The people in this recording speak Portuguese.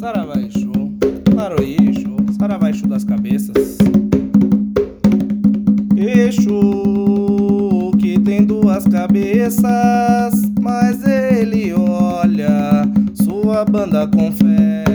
Saravá Exu, Maroí Exu, das cabeças. eixo que tem duas cabeças, mas ele olha sua banda com fé.